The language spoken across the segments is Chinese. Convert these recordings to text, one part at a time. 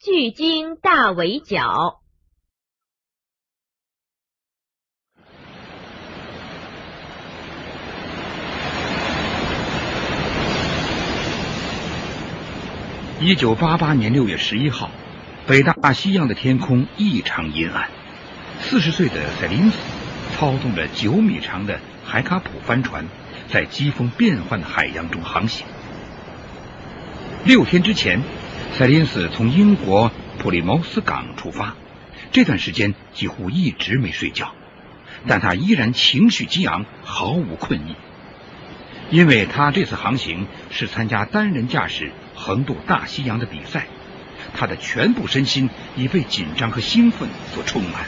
巨鲸大围剿。一九八八年六月十一号，北大西洋的天空异常阴暗。四十岁的塞林斯操纵着九米长的海卡普帆船，在疾风变幻的海洋中航行。六天之前，塞林斯从英国普利茅斯港出发，这段时间几乎一直没睡觉，但他依然情绪激昂，毫无困意，因为他这次航行是参加单人驾驶。横渡大西洋的比赛，他的全部身心已被紧张和兴奋所充满。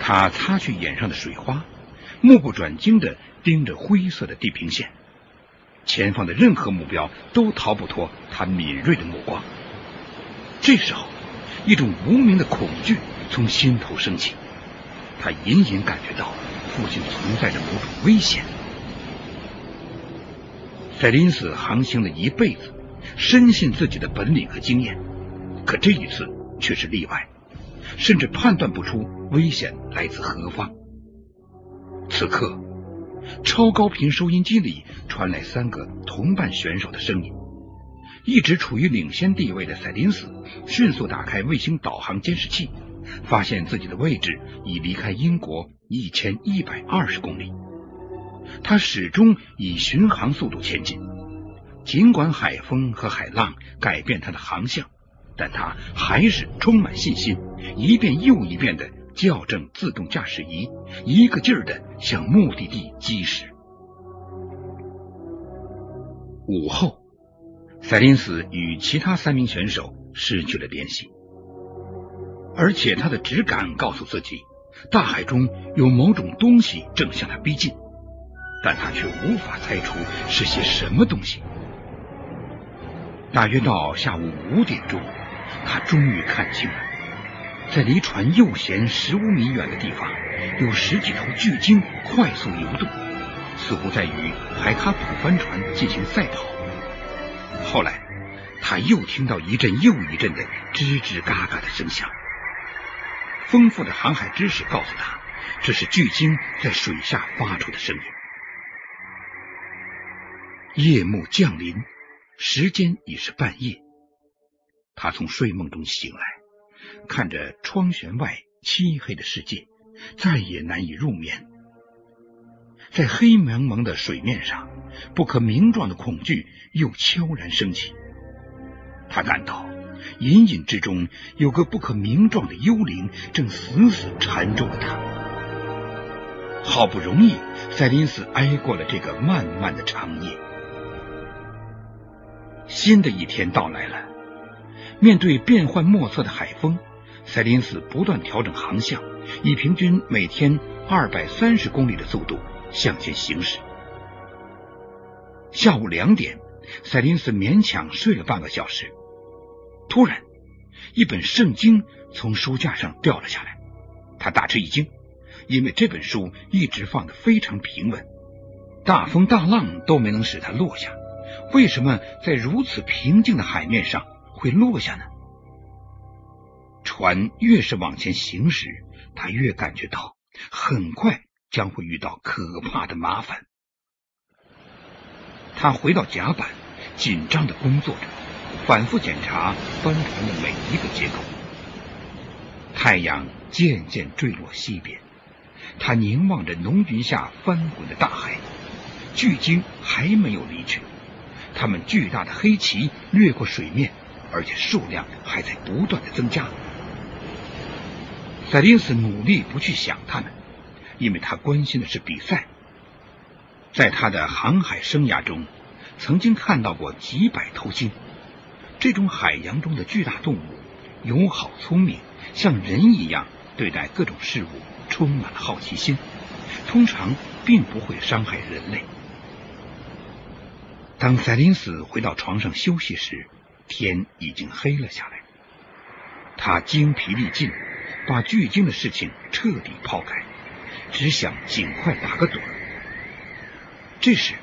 他擦去眼上的水花，目不转睛地盯着灰色的地平线，前方的任何目标都逃不脱他敏锐的目光。这时候，一种无名的恐惧从心头升起，他隐隐感觉到附近存在着某种危险。塞林斯航行了一辈子，深信自己的本领和经验，可这一次却是例外，甚至判断不出危险来自何方。此刻，超高频收音机里传来三个同伴选手的声音。一直处于领先地位的赛林斯迅速打开卫星导航监视器，发现自己的位置已离开英国一千一百二十公里。他始终以巡航速度前进，尽管海风和海浪改变他的航向，但他还是充满信心，一遍又一遍的校正自动驾驶仪，一个劲儿的向目的地疾驶。午后，塞林斯与其他三名选手失去了联系，而且他的直感告诉自己，大海中有某种东西正向他逼近。但他却无法猜出是些什么东西。大约到下午五点钟，他终于看清了，在离船右舷十五米远的地方，有十几头巨鲸快速游动，似乎在与海卡普帆船进行赛跑。后来，他又听到一阵又一阵的吱吱嘎嘎的声响。丰富的航海知识告诉他，这是巨鲸在水下发出的声音。夜幕降临，时间已是半夜。他从睡梦中醒来，看着窗舷外漆黑的世界，再也难以入眠。在黑蒙蒙的水面上，不可名状的恐惧又悄然升起。他感到隐隐之中有个不可名状的幽灵正死死缠住了他。好不容易，塞林斯挨过了这个漫漫的长夜。新的一天到来了，面对变幻莫测的海风，塞林斯不断调整航向，以平均每天二百三十公里的速度向前行驶。下午两点，塞林斯勉强睡了半个小时，突然，一本圣经从书架上掉了下来，他大吃一惊，因为这本书一直放得非常平稳，大风大浪都没能使它落下。为什么在如此平静的海面上会落下呢？船越是往前行驶，他越感觉到很快将会遇到可怕的麻烦。他回到甲板，紧张的工作着，反复检查帆船的每一个结构。太阳渐渐坠落西边，他凝望着浓云下翻滚的大海，巨鲸还没有离去。他们巨大的黑鳍掠过水面，而且数量还在不断的增加。塞林斯努力不去想他们，因为他关心的是比赛。在他的航海生涯中，曾经看到过几百头鲸。这种海洋中的巨大动物，友好聪明，像人一样对待各种事物，充满了好奇心，通常并不会伤害人类。当塞林斯回到床上休息时，天已经黑了下来。他精疲力尽，把巨鲸的事情彻底抛开，只想尽快打个盹。这时，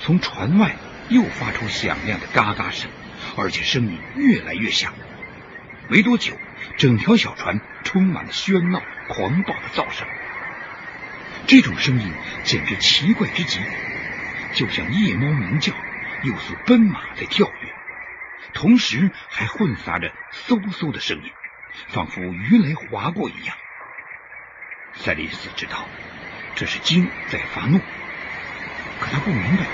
从船外又发出响亮的嘎嘎声，而且声音越来越响。没多久，整条小船充满了喧闹、狂暴的噪声。这种声音简直奇怪之极，就像夜猫鸣叫，又似奔马在跳跃，同时还混杂着嗖嗖的声音，仿佛鱼雷划过一样。赛利斯知道这是鲸在发怒，可他不明白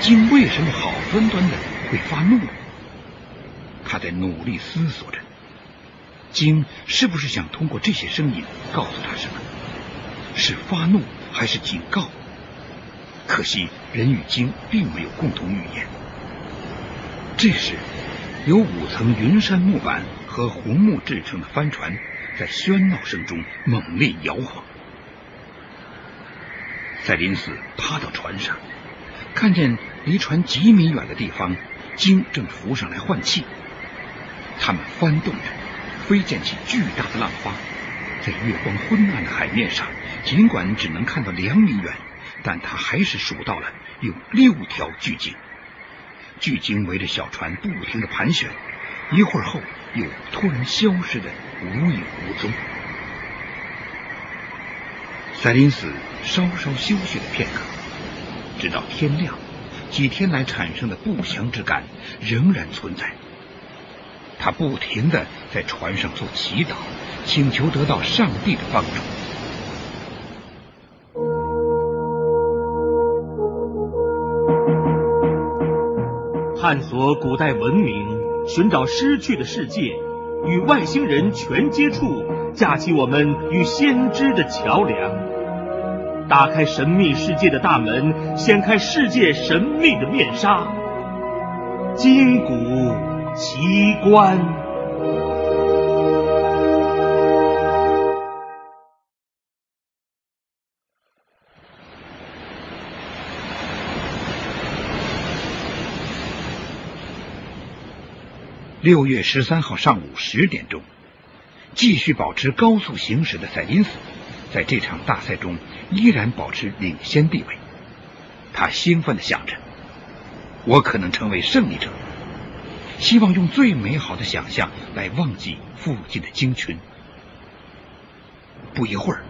鲸为什么好端端的会发怒。他在努力思索着，鲸是不是想通过这些声音告诉他什么？是发怒还是警告？可惜人与鲸并没有共同语言。这时，有五层云杉木板和红木制成的帆船在喧闹声中猛烈摇晃。赛林斯趴到船上，看见离船几米远的地方，鲸正浮上来换气。它们翻动着，飞溅起巨大的浪花。在月光昏暗的海面上，尽管只能看到两米远，但他还是数到了有六条巨鲸。巨鲸围着小船不停的盘旋，一会儿后又突然消失的无影无踪。赛林斯稍稍休息了片刻，直到天亮，几天来产生的不祥之感仍然存在。他不停的在船上做祈祷。请求得到上帝的帮助。探索古代文明，寻找失去的世界，与外星人全接触，架起我们与先知的桥梁，打开神秘世界的大门，掀开世界神秘的面纱，金谷奇观。六月十三号上午十点钟，继续保持高速行驶的赛林斯，在这场大赛中依然保持领先地位。他兴奋的想着：“我可能成为胜利者。”希望用最美好的想象来忘记附近的鲸群。不一会儿，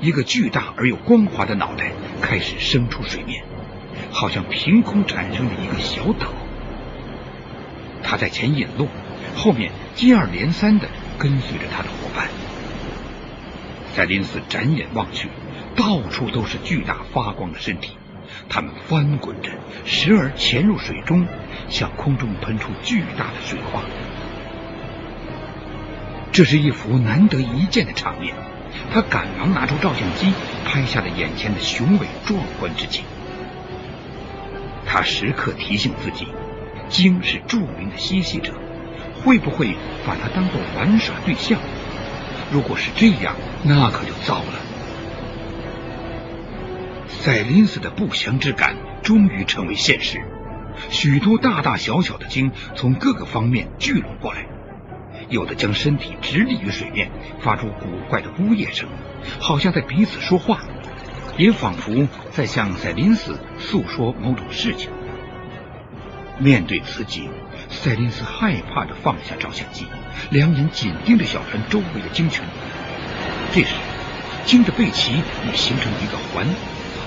一个巨大而又光滑的脑袋开始升出水面，好像凭空产生的一个小岛。他在前引路，后面接二连三的跟随着他的伙伴。赛林斯展眼望去，到处都是巨大发光的身体，它们翻滚着，时而潜入水中，向空中喷出巨大的水花。这是一幅难得一见的场面，他赶忙拿出照相机，拍下了眼前的雄伟壮观之景。他时刻提醒自己。鲸是著名的嬉戏者，会不会把它当做玩耍对象？如果是这样，那可就糟了。赛林斯的不祥之感终于成为现实，许多大大小小的鲸从各个方面聚拢过来，有的将身体直立于水面，发出古怪的呜咽声，好像在彼此说话，也仿佛在向赛林斯诉说某种事情。面对此景，赛林斯害怕的放下照相机，两眼紧盯着小船周围的鲸群。这时，鲸的背鳍已形成一个环，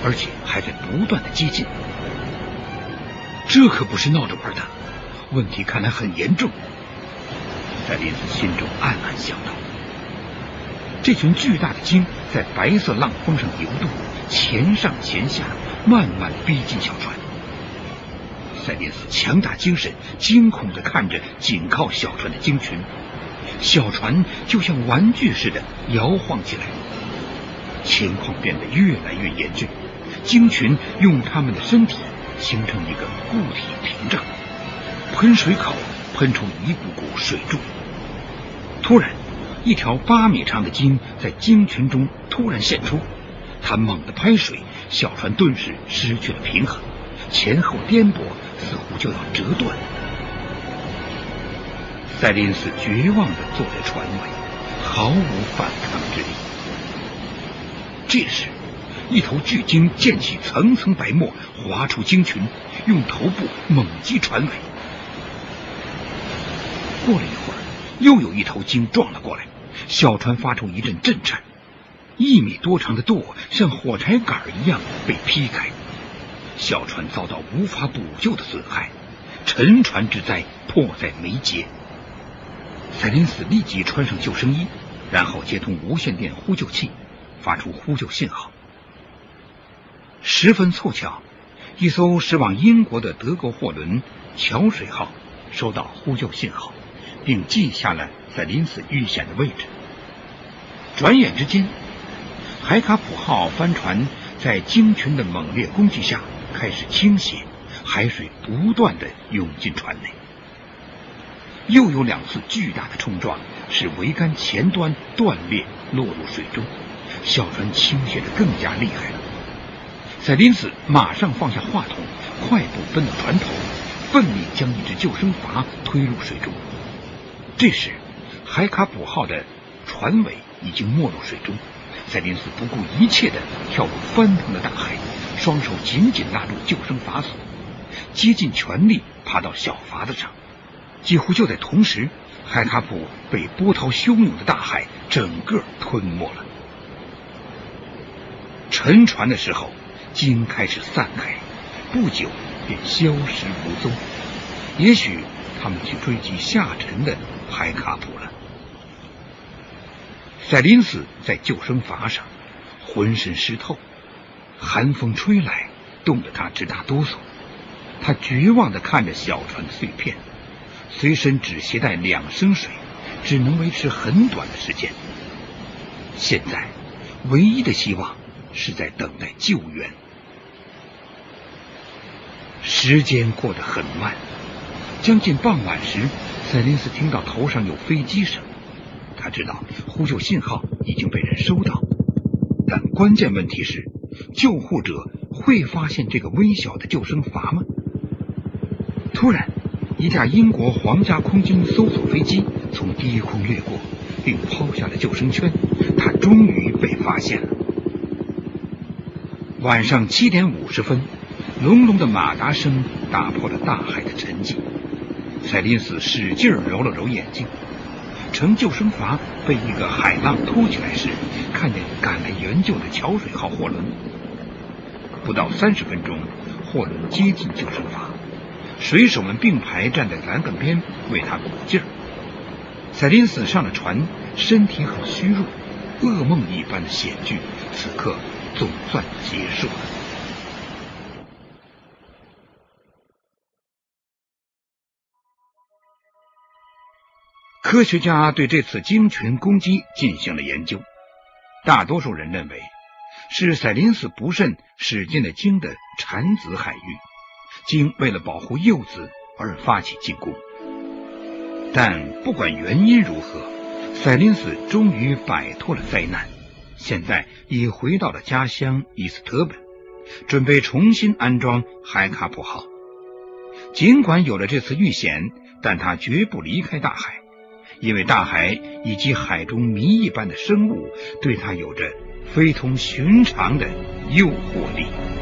而且还在不断的接近。这可不是闹着玩的，问题看来很严重。赛林斯心中暗暗想到。这群巨大的鲸在白色浪峰上游动，前上前下，慢慢逼近小船。赛林斯强打精神，惊恐的看着紧靠小船的鲸群，小船就像玩具似的摇晃起来。情况变得越来越严峻，鲸群用它们的身体形成一个固体屏障，喷水口喷出一股股水柱。突然，一条八米长的鲸在鲸群中突然现出，它猛地拍水，小船顿时失去了平衡。前后颠簸，似乎就要折断。赛林斯绝望的坐在船尾，毫无反抗之力。这时，一头巨鲸溅起层层白沫，划出鲸群，用头部猛击船尾。过了一会儿，又有一头鲸撞了过来，小船发出一阵震颤，一米多长的舵像火柴杆一样被劈开，小船遭到无法补救的损害，沉船之灾迫在眉睫。赛林斯立即穿上救生衣，然后接通无线电呼救器，发出呼救信号。十分凑巧，一艘驶往英国的德国货轮“桥水号”收到呼救信号，并记下了赛林斯遇险的位置。转眼之间，海卡普号帆船在鲸群的猛烈攻击下开始倾斜，海水不断的涌进船内。又有两次巨大的冲撞，使桅杆前端断裂，落入水中，小船倾斜的更加厉害了。赛林斯马上放下话筒，快步奔到船头，奋力将一只救生筏推入水中。这时，海卡普号的船尾已经没入水中，赛林斯不顾一切的跳入翻腾的大海，双手紧紧拉住救生筏索，竭尽全力爬到小筏子上。几乎就在同时，海卡普被波涛汹涌的大海整个吞没了。沉船的时候，鲸开始散开，不久便消失无踪。也许他们去追击下沉的海卡普了。赛林斯在救生筏上，浑身湿透，寒风吹来，冻得他直打哆嗦。他绝望的看着小船的碎片。随身只携带两升水，只能维持很短的时间。现在，唯一的希望是在等待救援。时间过得很慢，将近傍晚时，赛林斯听到头上有飞机声。他知道呼救信号已经被人收到，但关键问题是，救护者会发现这个微小的救生筏吗？突然。一架英国皇家空军搜索飞机从低空掠过，并抛下了救生圈。他终于被发现了。晚上七点五十分，隆隆的马达声打破了大海的沉寂。赛林斯使劲揉了揉眼睛，乘救生筏被一个海浪托起来时，看见赶来援救的桥水号货轮。不到三十分钟，货轮接近救生筏。水手们并排站在栏杆边为他鼓劲儿。赛林斯上了船，身体很虚弱，噩梦一般的险剧此刻总算结束了。科学家对这次鲸群攻击进行了研究，大多数人认为是赛林斯不慎驶进了鲸的产子海域。鲸为了保护幼子而发起进攻，但不管原因如何，赛林斯终于摆脱了灾难，现在已回到了家乡伊斯特本，准备重新安装海卡普号。尽管有了这次遇险，但他绝不离开大海，因为大海以及海中谜一般的生物对他有着非同寻常的诱惑力。